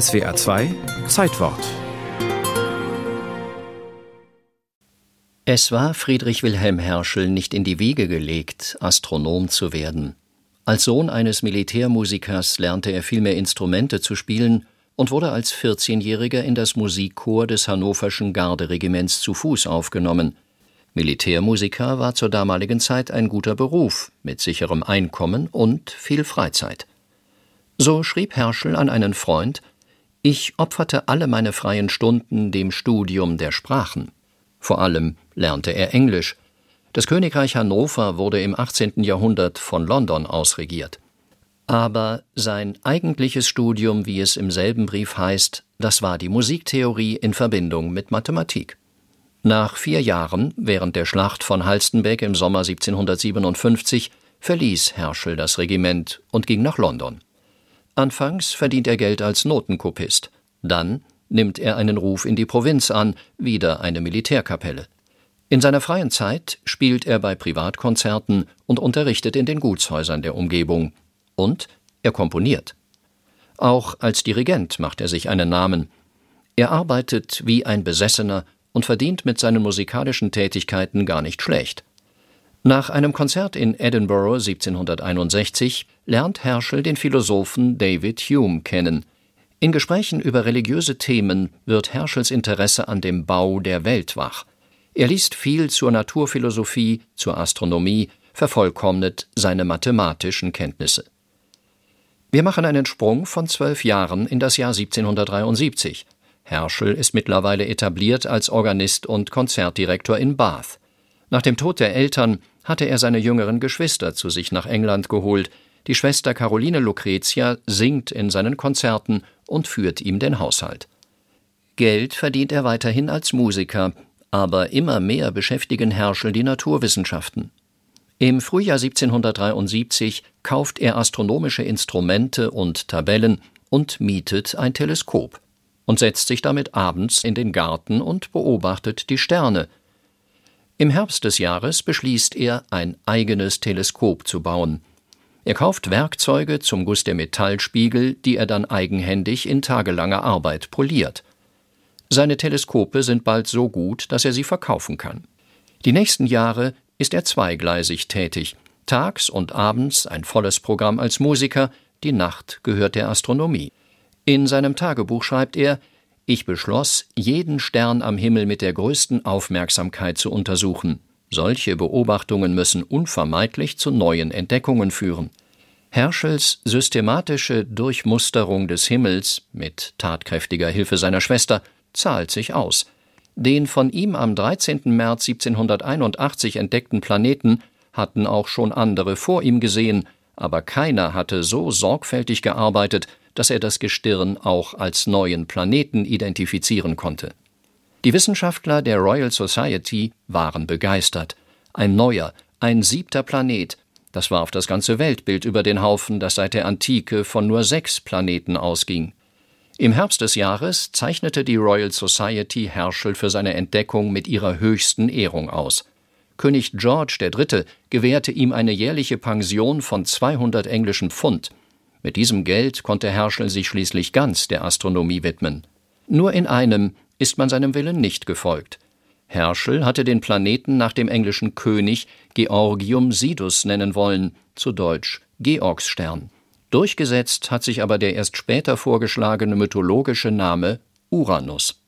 SWR 2 Zeitwort Es war Friedrich Wilhelm Herschel nicht in die Wiege gelegt, Astronom zu werden. Als Sohn eines Militärmusikers lernte er vielmehr Instrumente zu spielen und wurde als 14-Jähriger in das Musikchor des Hannoverschen Garderegiments zu Fuß aufgenommen. Militärmusiker war zur damaligen Zeit ein guter Beruf mit sicherem Einkommen und viel Freizeit. So schrieb Herschel an einen Freund Ich opferte alle meine freien Stunden dem Studium der Sprachen. Vor allem lernte er Englisch. Das Königreich Hannover wurde im 18. Jahrhundert von London aus regiert. Aber sein eigentliches Studium, wie es im selben Brief heißt, das war die Musiktheorie in Verbindung mit Mathematik. Nach vier Jahren, während der Schlacht von Halstenbeck im Sommer 1757, verließ Herschel das Regiment und ging nach London. Anfangs verdient er Geld als Notenkopist, dann nimmt er einen Ruf in die Provinz an, wieder eine Militärkapelle. In seiner freien Zeit spielt er bei Privatkonzerten und unterrichtet in den Gutshäusern der Umgebung. Und er komponiert. Auch als Dirigent macht er sich einen Namen. Er arbeitet wie ein Besessener und verdient mit seinen musikalischen Tätigkeiten gar nicht schlecht. Nach einem Konzert in Edinburgh 1761 lernt Herschel den Philosophen David Hume kennen. In Gesprächen über religiöse Themen wird Herschels Interesse an dem Bau der Welt wach. Er liest viel zur Naturphilosophie, zur Astronomie, vervollkommnet seine mathematischen Kenntnisse. Wir machen einen Sprung von zwölf Jahren in das Jahr 1773. Herschel ist mittlerweile etabliert als Organist und Konzertdirektor in Bath. Nach dem Tod der Eltern hatte er seine jüngeren Geschwister zu sich nach England geholt. Die Schwester Caroline Lucretia singt in seinen Konzerten und führt ihm den Haushalt. Geld verdient er weiterhin als Musiker, aber immer mehr beschäftigen Herschel die Naturwissenschaften. Im Frühjahr 1773 kauft er astronomische Instrumente und Tabellen und mietet ein Teleskop und setzt sich damit abends in den Garten und beobachtet die Sterne, im Herbst des Jahres beschließt er, ein eigenes Teleskop zu bauen. Er kauft Werkzeuge zum Guss der Metallspiegel, die er dann eigenhändig in tagelanger Arbeit poliert. Seine Teleskope sind bald so gut, dass er sie verkaufen kann. Die nächsten Jahre ist er zweigleisig tätig. Tags und abends ein volles Programm als Musiker, die Nacht gehört der Astronomie. In seinem Tagebuch schreibt er, ich beschloss, jeden Stern am Himmel mit der größten Aufmerksamkeit zu untersuchen. Solche Beobachtungen müssen unvermeidlich zu neuen Entdeckungen führen. Herschels systematische Durchmusterung des Himmels mit tatkräftiger Hilfe seiner Schwester zahlt sich aus. Den von ihm am 13. März 1781 entdeckten Planeten hatten auch schon andere vor ihm gesehen, aber keiner hatte so sorgfältig gearbeitet, dass er das Gestirn auch als neuen Planeten identifizieren konnte. Die Wissenschaftler der Royal Society waren begeistert. Ein neuer, ein siebter Planet, das warf das ganze Weltbild über den Haufen, das seit der Antike von nur sechs Planeten ausging. Im Herbst des Jahres zeichnete die Royal Society Herschel für seine Entdeckung mit ihrer höchsten Ehrung aus. König George III. gewährte ihm eine jährliche Pension von 200 englischen Pfund – mit diesem Geld konnte Herschel sich schließlich ganz der Astronomie widmen. Nur in einem ist man seinem Willen nicht gefolgt. Herschel hatte den Planeten nach dem englischen König Georgium Sidus nennen wollen, zu Deutsch Georgsstern. Durchgesetzt hat sich aber der erst später vorgeschlagene mythologische Name Uranus.